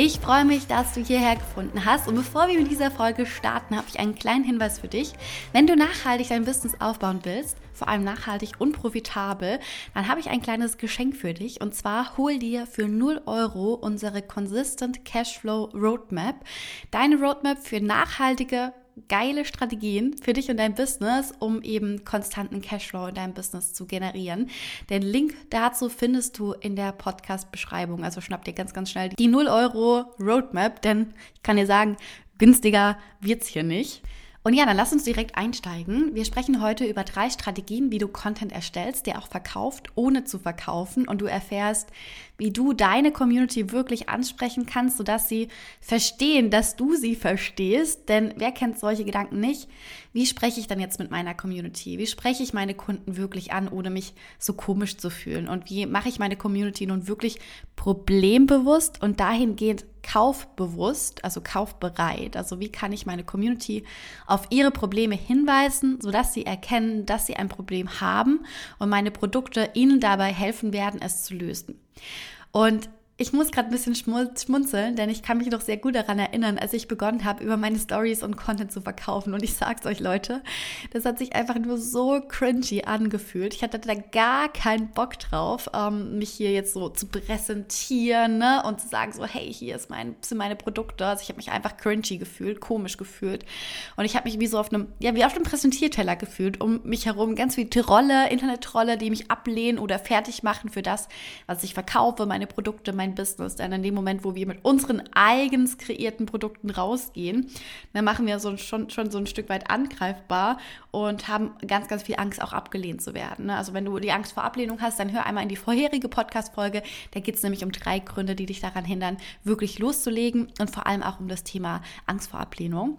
Ich freue mich, dass du hierher gefunden hast. Und bevor wir mit dieser Folge starten, habe ich einen kleinen Hinweis für dich. Wenn du nachhaltig dein Business aufbauen willst, vor allem nachhaltig und profitabel, dann habe ich ein kleines Geschenk für dich. Und zwar hol dir für 0 Euro unsere Consistent Cashflow Roadmap. Deine Roadmap für nachhaltige geile Strategien für dich und dein Business, um eben konstanten Cashflow in deinem Business zu generieren. Den Link dazu findest du in der Podcast-Beschreibung. Also schnapp dir ganz, ganz schnell die 0 Euro Roadmap, denn ich kann dir sagen, günstiger wird's hier nicht. Und ja, dann lass uns direkt einsteigen. Wir sprechen heute über drei Strategien, wie du Content erstellst, der auch verkauft, ohne zu verkaufen. Und du erfährst, wie du deine Community wirklich ansprechen kannst, sodass sie verstehen, dass du sie verstehst. Denn wer kennt solche Gedanken nicht? Wie spreche ich dann jetzt mit meiner Community? Wie spreche ich meine Kunden wirklich an, ohne mich so komisch zu fühlen? Und wie mache ich meine Community nun wirklich problembewusst und dahingehend kaufbewusst, also kaufbereit? Also wie kann ich meine Community auf ihre Probleme hinweisen, sodass sie erkennen, dass sie ein Problem haben und meine Produkte ihnen dabei helfen werden, es zu lösen? Und ich muss gerade ein bisschen schmunzeln, denn ich kann mich noch sehr gut daran erinnern, als ich begonnen habe, über meine Stories und Content zu verkaufen. Und ich sag's euch, Leute, das hat sich einfach nur so cringy angefühlt. Ich hatte da gar keinen Bock drauf, ähm, mich hier jetzt so zu präsentieren ne? und zu sagen so, hey, hier ist mein, sind meine Produkte. Also ich habe mich einfach cringy gefühlt, komisch gefühlt. Und ich habe mich wie so auf einem, ja, wie auf einem Präsentierteller gefühlt. Um mich herum ganz viele Trolle, Internet-Trolle, die mich ablehnen oder fertig machen für das, was ich verkaufe, meine Produkte, mein Business. Denn in dem Moment, wo wir mit unseren eigens kreierten Produkten rausgehen, dann machen wir so schon, schon so ein Stück weit angreifbar und haben ganz, ganz viel Angst, auch abgelehnt zu werden. Ne? Also wenn du die Angst vor Ablehnung hast, dann hör einmal in die vorherige Podcast-Folge. Da geht es nämlich um drei Gründe, die dich daran hindern, wirklich loszulegen und vor allem auch um das Thema Angst vor Ablehnung.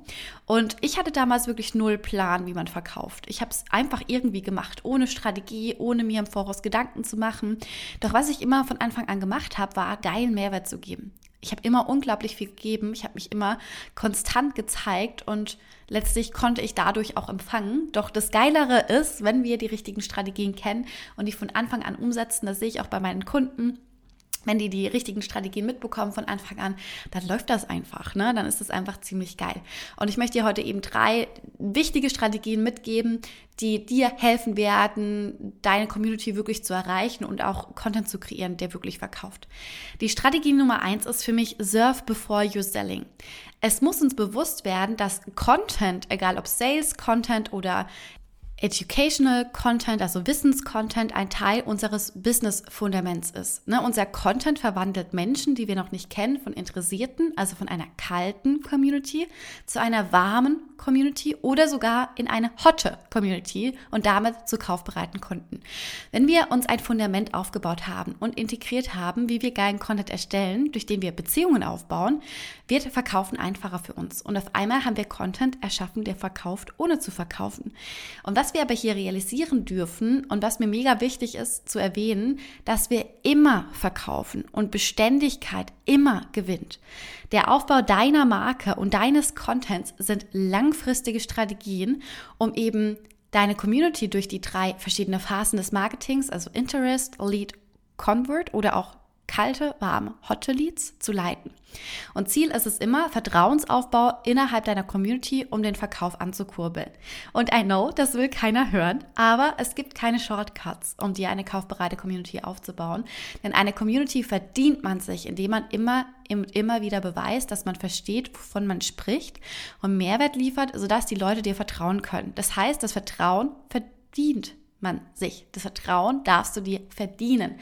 Und ich hatte damals wirklich null Plan, wie man verkauft. Ich habe es einfach irgendwie gemacht, ohne Strategie, ohne mir im Voraus Gedanken zu machen. Doch was ich immer von Anfang an gemacht habe, war geilen Mehrwert zu geben. Ich habe immer unglaublich viel gegeben, ich habe mich immer konstant gezeigt und letztlich konnte ich dadurch auch empfangen. Doch das Geilere ist, wenn wir die richtigen Strategien kennen und die von Anfang an umsetzen, das sehe ich auch bei meinen Kunden, wenn die die richtigen Strategien mitbekommen von Anfang an, dann läuft das einfach, ne? Dann ist es einfach ziemlich geil. Und ich möchte dir heute eben drei wichtige Strategien mitgeben, die dir helfen werden, deine Community wirklich zu erreichen und auch Content zu kreieren, der wirklich verkauft. Die Strategie Nummer eins ist für mich Serve before you're selling. Es muss uns bewusst werden, dass Content, egal ob Sales Content oder Educational Content, also Wissenscontent, ein Teil unseres Business-Fundaments ist. Ne? Unser Content verwandelt Menschen, die wir noch nicht kennen, von Interessierten, also von einer kalten Community, zu einer warmen Community oder sogar in eine hotte Community und damit zu kaufbereiten Kunden. Wenn wir uns ein Fundament aufgebaut haben und integriert haben, wie wir geilen Content erstellen, durch den wir Beziehungen aufbauen, wird Verkaufen einfacher für uns. Und auf einmal haben wir Content erschaffen, der verkauft, ohne zu verkaufen. Und was wir aber hier realisieren dürfen und was mir mega wichtig ist zu erwähnen, dass wir immer verkaufen und Beständigkeit immer gewinnt. Der Aufbau deiner Marke und deines Contents sind langfristige Strategien, um eben deine Community durch die drei verschiedene Phasen des Marketings, also Interest, Lead, Convert oder auch kalte, warme, hotte Leads zu leiten. Und Ziel ist es immer, Vertrauensaufbau innerhalb deiner Community, um den Verkauf anzukurbeln. Und I know, das will keiner hören, aber es gibt keine Shortcuts, um dir eine kaufbereite Community aufzubauen. Denn eine Community verdient man sich, indem man immer, immer wieder beweist, dass man versteht, wovon man spricht und Mehrwert liefert, sodass die Leute dir vertrauen können. Das heißt, das Vertrauen verdient man sich. Das Vertrauen darfst du dir verdienen.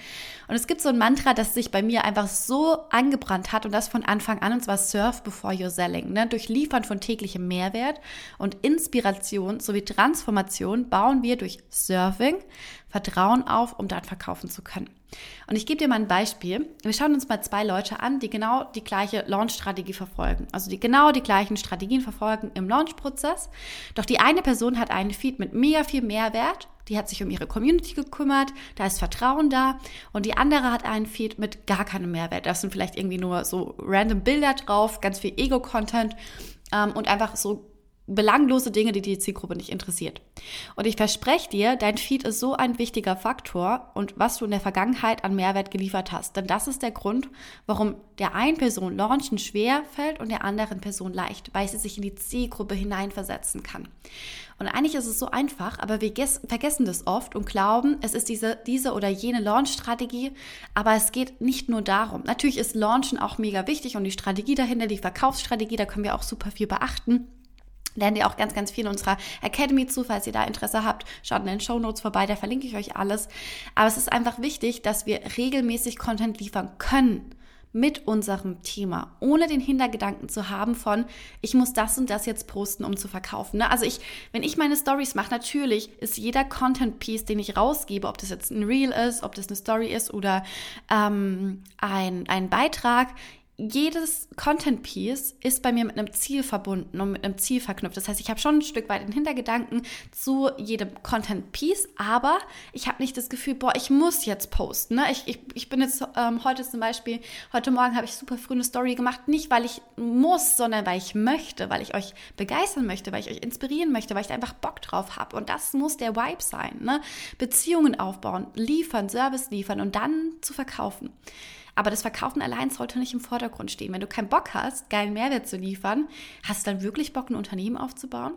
Und es gibt so ein Mantra, das sich bei mir einfach so angebrannt hat und das von Anfang an, und zwar Surf before you're selling. Ne? Durch Liefern von täglichem Mehrwert und Inspiration sowie Transformation bauen wir durch Surfing Vertrauen auf, um dann verkaufen zu können. Und ich gebe dir mal ein Beispiel. Wir schauen uns mal zwei Leute an, die genau die gleiche Launch-Strategie verfolgen. Also die genau die gleichen Strategien verfolgen im Launch-Prozess. Doch die eine Person hat einen Feed mit mega viel Mehrwert die hat sich um ihre Community gekümmert, da ist Vertrauen da. Und die andere hat einen Feed mit gar keinem Mehrwert. Da sind vielleicht irgendwie nur so random Bilder drauf, ganz viel Ego-Content ähm, und einfach so belanglose Dinge, die die Zielgruppe nicht interessiert. Und ich verspreche dir, dein Feed ist so ein wichtiger Faktor und was du in der Vergangenheit an Mehrwert geliefert hast. Denn das ist der Grund, warum der einen Person Launchen schwer fällt und der anderen Person leicht, weil sie sich in die Zielgruppe hineinversetzen kann. Und eigentlich ist es so einfach, aber wir vergessen das oft und glauben, es ist diese, diese oder jene Launch-Strategie. Aber es geht nicht nur darum. Natürlich ist Launchen auch mega wichtig und die Strategie dahinter, die Verkaufsstrategie, da können wir auch super viel beachten lernt ihr auch ganz, ganz viel in unserer Academy zu. Falls ihr da Interesse habt, schaut in den Show Notes vorbei, da verlinke ich euch alles. Aber es ist einfach wichtig, dass wir regelmäßig Content liefern können mit unserem Thema, ohne den Hintergedanken zu haben von, ich muss das und das jetzt posten, um zu verkaufen. Ne? Also ich, wenn ich meine Stories mache, natürlich ist jeder Content-Piece, den ich rausgebe, ob das jetzt ein Reel ist, ob das eine Story ist oder ähm, ein, ein Beitrag, jedes Content-Piece ist bei mir mit einem Ziel verbunden und mit einem Ziel verknüpft. Das heißt, ich habe schon ein Stück weit den Hintergedanken zu jedem Content-Piece, aber ich habe nicht das Gefühl, boah, ich muss jetzt posten. Ne? Ich, ich, ich bin jetzt ähm, heute zum Beispiel, heute Morgen habe ich super früh eine Story gemacht, nicht weil ich muss, sondern weil ich möchte, weil ich euch begeistern möchte, weil ich euch inspirieren möchte, weil ich da einfach Bock drauf habe. Und das muss der Vibe sein. Ne? Beziehungen aufbauen, liefern, Service liefern und dann zu verkaufen. Aber das Verkaufen allein sollte nicht im Vordergrund stehen. Wenn du keinen Bock hast, geilen Mehrwert zu liefern, hast du dann wirklich Bock, ein Unternehmen aufzubauen?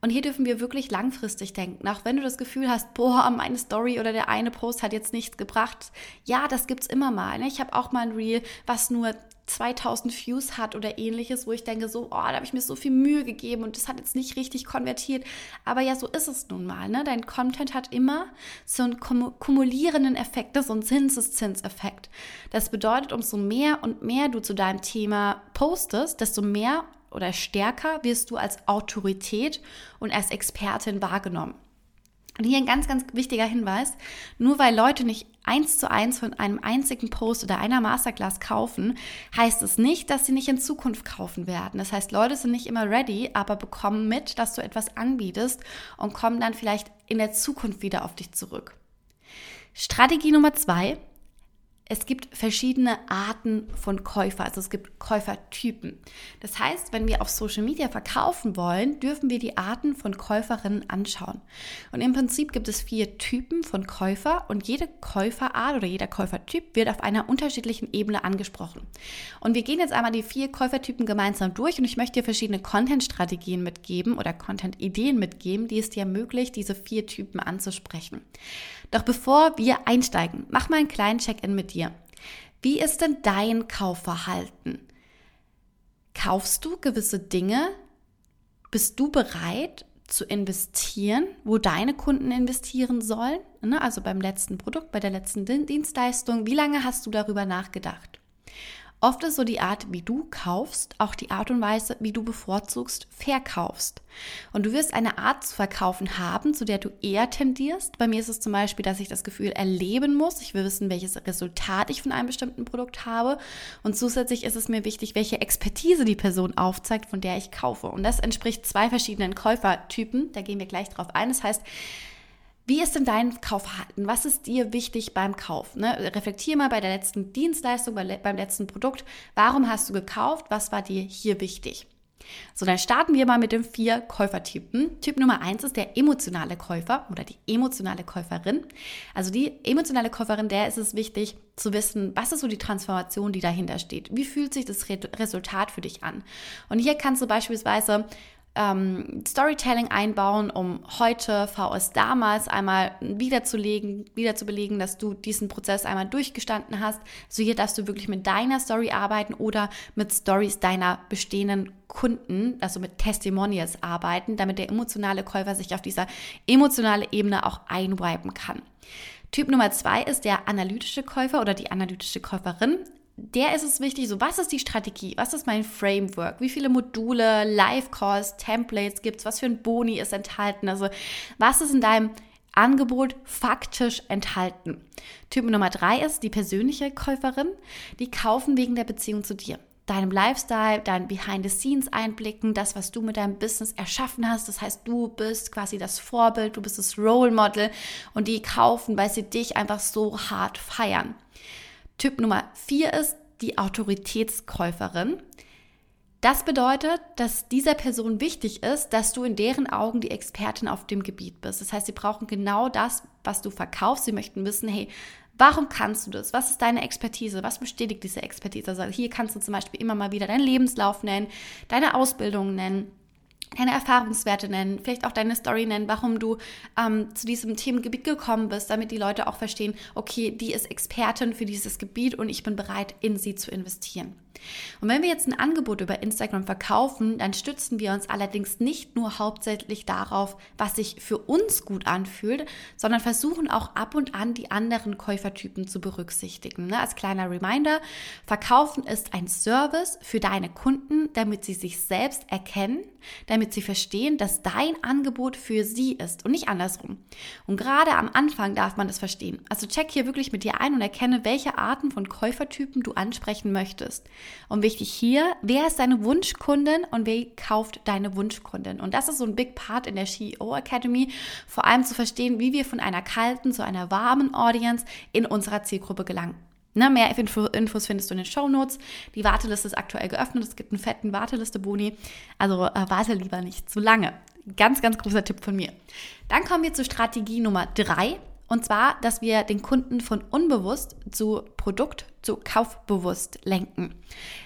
Und hier dürfen wir wirklich langfristig denken. Auch wenn du das Gefühl hast, boah, meine Story oder der eine Post hat jetzt nichts gebracht. Ja, das gibt's immer mal. Ne? Ich habe auch mal ein Reel, was nur 2000 Views hat oder ähnliches, wo ich denke so, oh, da habe ich mir so viel Mühe gegeben und das hat jetzt nicht richtig konvertiert. Aber ja, so ist es nun mal. Ne? Dein Content hat immer so einen kumulierenden Effekt, so einen Zinseszinseffekt. Das bedeutet, umso mehr und mehr du zu deinem Thema postest, desto mehr oder stärker wirst du als Autorität und als Expertin wahrgenommen. Und hier ein ganz, ganz wichtiger Hinweis. Nur weil Leute nicht eins zu eins von einem einzigen Post oder einer Masterclass kaufen, heißt es nicht, dass sie nicht in Zukunft kaufen werden. Das heißt, Leute sind nicht immer ready, aber bekommen mit, dass du etwas anbietest und kommen dann vielleicht in der Zukunft wieder auf dich zurück. Strategie Nummer zwei es gibt verschiedene Arten von Käufer, also es gibt Käufertypen. Das heißt, wenn wir auf Social Media verkaufen wollen, dürfen wir die Arten von Käuferinnen anschauen. Und im Prinzip gibt es vier Typen von Käufer und jede Käuferart oder jeder Käufertyp wird auf einer unterschiedlichen Ebene angesprochen. Und wir gehen jetzt einmal die vier Käufertypen gemeinsam durch und ich möchte dir verschiedene Content-Strategien mitgeben oder Content-Ideen mitgeben, die es dir ermöglicht, diese vier Typen anzusprechen. Doch bevor wir einsteigen, mach mal einen kleinen Check-in mit dir. Wie ist denn dein Kaufverhalten? Kaufst du gewisse Dinge? Bist du bereit zu investieren, wo deine Kunden investieren sollen? Ne, also beim letzten Produkt, bei der letzten Dienstleistung. Wie lange hast du darüber nachgedacht? Oft ist so die Art, wie du kaufst, auch die Art und Weise, wie du bevorzugst, verkaufst. Und du wirst eine Art zu verkaufen haben, zu der du eher tendierst. Bei mir ist es zum Beispiel, dass ich das Gefühl erleben muss. Ich will wissen, welches Resultat ich von einem bestimmten Produkt habe. Und zusätzlich ist es mir wichtig, welche Expertise die Person aufzeigt, von der ich kaufe. Und das entspricht zwei verschiedenen Käufertypen. Da gehen wir gleich drauf ein. Das heißt, wie ist denn dein Kaufverhalten? Was ist dir wichtig beim Kauf? Ne? Reflektier mal bei der letzten Dienstleistung, beim letzten Produkt. Warum hast du gekauft? Was war dir hier wichtig? So, dann starten wir mal mit den vier Käufertypen. Typ Nummer eins ist der emotionale Käufer oder die emotionale Käuferin. Also die emotionale Käuferin, der ist es wichtig zu wissen, was ist so die Transformation, die dahinter steht. Wie fühlt sich das Resultat für dich an? Und hier kannst du beispielsweise ähm, Storytelling einbauen, um heute VS damals einmal wiederzulegen, wiederzubelegen, dass du diesen Prozess einmal durchgestanden hast. So hier darfst du wirklich mit deiner Story arbeiten oder mit Stories deiner bestehenden Kunden, also mit Testimonials arbeiten, damit der emotionale Käufer sich auf dieser emotionalen Ebene auch einwipen kann. Typ Nummer zwei ist der analytische Käufer oder die analytische Käuferin der ist es wichtig, so was ist die Strategie, was ist mein Framework, wie viele Module, Live-Calls, Templates gibt es, was für ein Boni ist enthalten, also was ist in deinem Angebot faktisch enthalten. Typ Nummer drei ist die persönliche Käuferin, die kaufen wegen der Beziehung zu dir. Deinem Lifestyle, dein Behind-the-Scenes-Einblicken, das, was du mit deinem Business erschaffen hast. Das heißt, du bist quasi das Vorbild, du bist das Role Model und die kaufen, weil sie dich einfach so hart feiern. Typ Nummer vier ist die Autoritätskäuferin. Das bedeutet, dass dieser Person wichtig ist, dass du in deren Augen die Expertin auf dem Gebiet bist. Das heißt, sie brauchen genau das, was du verkaufst. Sie möchten wissen, hey, warum kannst du das? Was ist deine Expertise? Was bestätigt diese Expertise? Also hier kannst du zum Beispiel immer mal wieder deinen Lebenslauf nennen, deine Ausbildung nennen deine Erfahrungswerte nennen, vielleicht auch deine Story nennen, warum du ähm, zu diesem Themengebiet gekommen bist, damit die Leute auch verstehen, okay, die ist Expertin für dieses Gebiet und ich bin bereit, in sie zu investieren. Und wenn wir jetzt ein Angebot über Instagram verkaufen, dann stützen wir uns allerdings nicht nur hauptsächlich darauf, was sich für uns gut anfühlt, sondern versuchen auch ab und an die anderen Käufertypen zu berücksichtigen. Ne? Als kleiner Reminder, Verkaufen ist ein Service für deine Kunden, damit sie sich selbst erkennen, damit sie verstehen, dass dein Angebot für sie ist und nicht andersrum. Und gerade am Anfang darf man das verstehen. Also check hier wirklich mit dir ein und erkenne, welche Arten von Käufertypen du ansprechen möchtest. Und wichtig hier, wer ist deine Wunschkundin und wer kauft deine Wunschkundin? Und das ist so ein Big Part in der CEO Academy, vor allem zu verstehen, wie wir von einer kalten zu einer warmen Audience in unserer Zielgruppe gelangen. Ne, mehr Info, Infos findest du in den Show Notes. Die Warteliste ist aktuell geöffnet. Es gibt einen fetten Warteliste-Boni. Also äh, warte lieber nicht zu lange. Ganz, ganz großer Tipp von mir. Dann kommen wir zur Strategie Nummer drei. Und zwar, dass wir den Kunden von unbewusst zu Produkt, zu kaufbewusst lenken.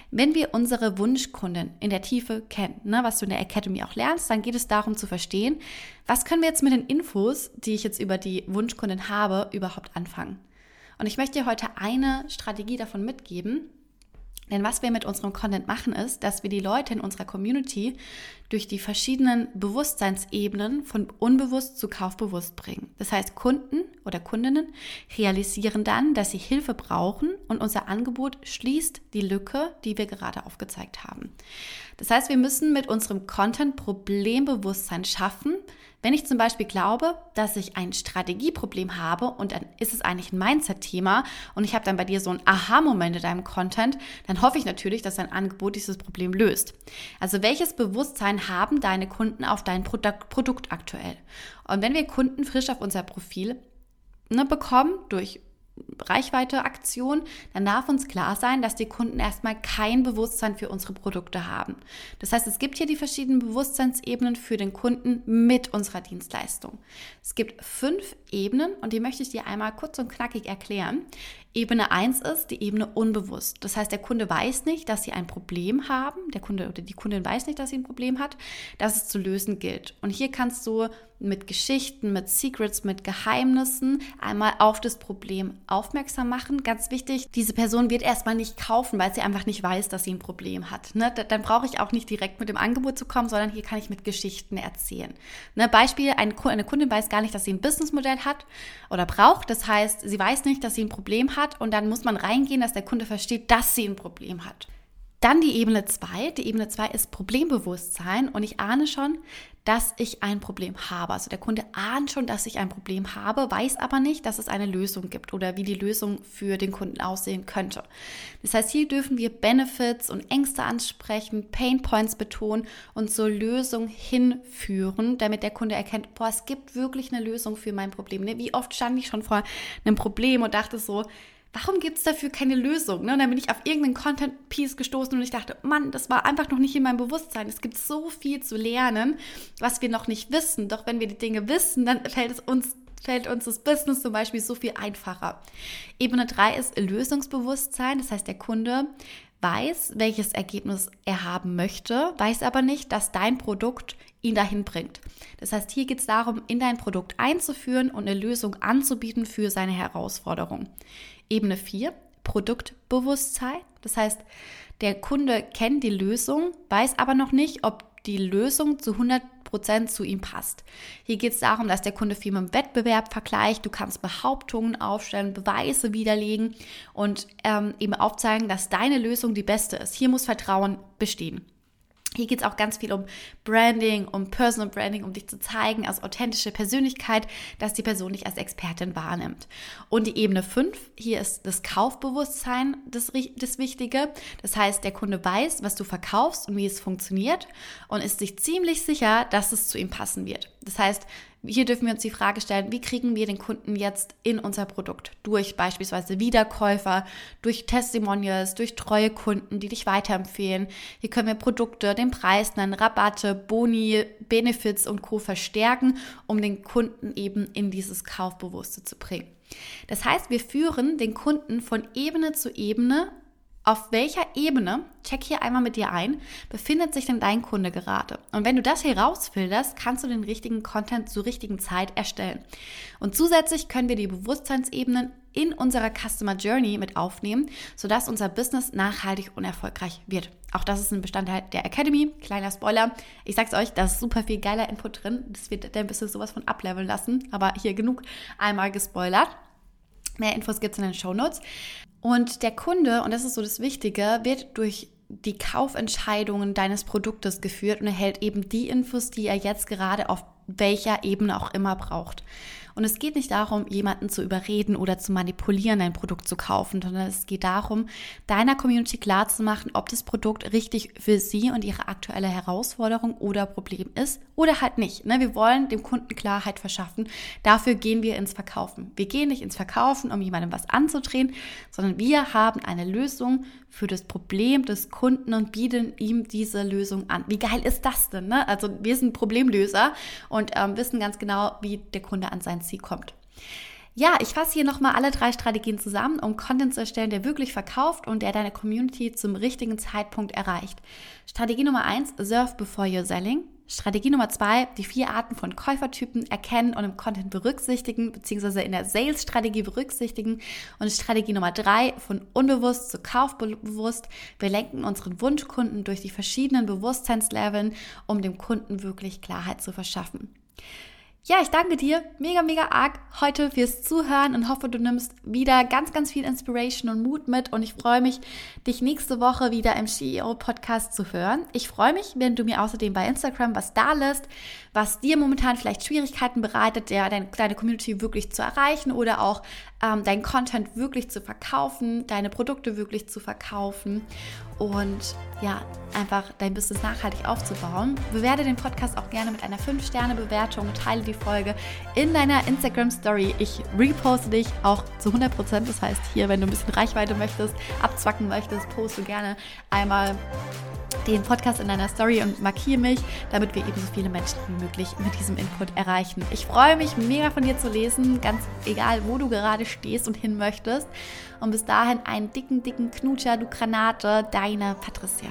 Wenn wir unsere Wunschkunden in der Tiefe kennen, ne, was du in der Academy auch lernst, dann geht es darum zu verstehen, was können wir jetzt mit den Infos, die ich jetzt über die Wunschkunden habe, überhaupt anfangen. Und ich möchte dir heute eine Strategie davon mitgeben, denn was wir mit unserem Content machen, ist, dass wir die Leute in unserer Community durch die verschiedenen Bewusstseinsebenen von unbewusst zu kaufbewusst bringen. Das heißt, Kunden oder Kundinnen realisieren dann, dass sie Hilfe brauchen und unser Angebot schließt die Lücke, die wir gerade aufgezeigt haben. Das heißt, wir müssen mit unserem Content Problembewusstsein schaffen, wenn ich zum Beispiel glaube, dass ich ein Strategieproblem habe und dann ist es eigentlich ein Mindset-Thema und ich habe dann bei dir so einen Aha-Moment in deinem Content, dann hoffe ich natürlich, dass dein Angebot dieses Problem löst. Also welches Bewusstsein haben deine Kunden auf dein Produkt, aktuell? Und wenn wir Kunden frisch auf unser Profil ne, bekommen durch Reichweite-Aktion, dann darf uns klar sein, dass die Kunden erstmal kein Bewusstsein für unsere Produkte haben. Das heißt, es gibt hier die verschiedenen Bewusstseinsebenen für den Kunden mit unserer Dienstleistung. Es gibt fünf Ebenen und die möchte ich dir einmal kurz und knackig erklären. Ebene 1 ist die Ebene unbewusst. Das heißt, der Kunde weiß nicht, dass sie ein Problem haben. Der Kunde oder die Kundin weiß nicht, dass sie ein Problem hat, dass es zu lösen gilt. Und hier kannst du mit Geschichten, mit Secrets, mit Geheimnissen einmal auf das Problem aufmerksam machen. Ganz wichtig, diese Person wird erstmal nicht kaufen, weil sie einfach nicht weiß, dass sie ein Problem hat. Ne? Dann brauche ich auch nicht direkt mit dem Angebot zu kommen, sondern hier kann ich mit Geschichten erzählen. Ne? Beispiel, eine Kundin weiß gar nicht, dass sie ein Businessmodell hat oder braucht. Das heißt, sie weiß nicht, dass sie ein Problem hat und dann muss man reingehen, dass der Kunde versteht, dass sie ein Problem hat. Dann die Ebene 2. Die Ebene 2 ist Problembewusstsein und ich ahne schon, dass ich ein Problem habe. Also der Kunde ahnt schon, dass ich ein Problem habe, weiß aber nicht, dass es eine Lösung gibt oder wie die Lösung für den Kunden aussehen könnte. Das heißt, hier dürfen wir Benefits und Ängste ansprechen, Pain Points betonen und zur Lösung hinführen, damit der Kunde erkennt, boah, es gibt wirklich eine Lösung für mein Problem. Ne, wie oft stand ich schon vor einem Problem und dachte so, warum gibt es dafür keine Lösung? Ne? Und dann bin ich auf irgendeinen Content-Piece gestoßen und ich dachte, Mann, das war einfach noch nicht in meinem Bewusstsein. Es gibt so viel zu lernen, was wir noch nicht wissen. Doch wenn wir die Dinge wissen, dann fällt es uns fällt uns das Business zum Beispiel so viel einfacher. Ebene 3 ist Lösungsbewusstsein, das heißt, der Kunde weiß, welches Ergebnis er haben möchte, weiß aber nicht, dass dein Produkt ihn dahin bringt. Das heißt, hier geht es darum, in dein Produkt einzuführen und eine Lösung anzubieten für seine Herausforderung. Ebene 4, Produktbewusstsein. Das heißt, der Kunde kennt die Lösung, weiß aber noch nicht, ob die Lösung zu 100 Prozent zu ihm passt. Hier geht es darum, dass der Kunde viel mit dem Wettbewerb vergleicht. Du kannst Behauptungen aufstellen, Beweise widerlegen und ähm, eben aufzeigen, dass deine Lösung die beste ist. Hier muss Vertrauen bestehen. Hier geht es auch ganz viel um Branding, um Personal Branding, um dich zu zeigen als authentische Persönlichkeit, dass die Person dich als Expertin wahrnimmt. Und die Ebene 5, hier ist das Kaufbewusstsein das, das Wichtige. Das heißt, der Kunde weiß, was du verkaufst und wie es funktioniert und ist sich ziemlich sicher, dass es zu ihm passen wird. Das heißt, hier dürfen wir uns die Frage stellen, wie kriegen wir den Kunden jetzt in unser Produkt? Durch beispielsweise Wiederkäufer, durch Testimonials, durch treue Kunden, die dich weiterempfehlen. Hier können wir Produkte, den Preis nennen, Rabatte, Boni, Benefits und Co. verstärken, um den Kunden eben in dieses Kaufbewusste zu bringen. Das heißt, wir führen den Kunden von Ebene zu Ebene auf welcher Ebene, check hier einmal mit dir ein, befindet sich denn dein Kunde gerade? Und wenn du das herausfilterst, kannst du den richtigen Content zur richtigen Zeit erstellen. Und zusätzlich können wir die Bewusstseinsebenen in unserer Customer Journey mit aufnehmen, sodass unser Business nachhaltig und erfolgreich wird. Auch das ist ein Bestandteil der Academy. Kleiner Spoiler. Ich sag's euch, da ist super viel geiler Input drin. Das wird dein Business sowas von ableveln lassen. Aber hier genug einmal gespoilert. Mehr Infos gibt's in den Show Notes. Und der Kunde, und das ist so das Wichtige, wird durch die Kaufentscheidungen deines Produktes geführt und erhält eben die Infos, die er jetzt gerade auf welcher Ebene auch immer braucht. Und es geht nicht darum, jemanden zu überreden oder zu manipulieren, ein Produkt zu kaufen, sondern es geht darum, deiner Community klarzumachen, ob das Produkt richtig für sie und ihre aktuelle Herausforderung oder Problem ist oder halt nicht. Ne? Wir wollen dem Kunden Klarheit verschaffen. Dafür gehen wir ins Verkaufen. Wir gehen nicht ins Verkaufen, um jemandem was anzudrehen, sondern wir haben eine Lösung für das Problem des Kunden und bieten ihm diese Lösung an. Wie geil ist das denn? Ne? Also wir sind Problemlöser und ähm, wissen ganz genau, wie der Kunde an sein Ziel kommt. Ja, ich fasse hier nochmal alle drei Strategien zusammen, um Content zu erstellen, der wirklich verkauft und der deine Community zum richtigen Zeitpunkt erreicht. Strategie Nummer eins: Surf before you're selling. Strategie Nummer zwei, die vier Arten von Käufertypen erkennen und im Content berücksichtigen, beziehungsweise in der Sales-Strategie berücksichtigen. Und Strategie Nummer drei, von unbewusst zu kaufbewusst. Wir lenken unseren Wunschkunden durch die verschiedenen Bewusstseinsleveln, um dem Kunden wirklich Klarheit zu verschaffen. Ja, ich danke dir. Mega, mega arg heute fürs Zuhören und hoffe, du nimmst wieder ganz, ganz viel Inspiration und Mut mit. Und ich freue mich, dich nächste Woche wieder im CEO-Podcast zu hören. Ich freue mich, wenn du mir außerdem bei Instagram was da lässt, was dir momentan vielleicht Schwierigkeiten bereitet, ja, deine, deine Community wirklich zu erreichen oder auch ähm, dein Content wirklich zu verkaufen, deine Produkte wirklich zu verkaufen und ja, einfach dein Business nachhaltig aufzubauen. Bewerte den Podcast auch gerne mit einer 5-Sterne-Bewertung und teile die Folge in deiner Instagram-Story. Ich reposte dich auch zu 100%. Das heißt, hier, wenn du ein bisschen Reichweite möchtest, abzwacken möchtest, poste gerne einmal den Podcast in deiner Story und markiere mich, damit wir eben so viele Menschen wie möglich mit diesem Input erreichen. Ich freue mich mega von dir zu lesen, ganz egal, wo du gerade stehst und hin möchtest. Und bis dahin einen dicken, dicken Knutscher, du Granate, deine Patricia.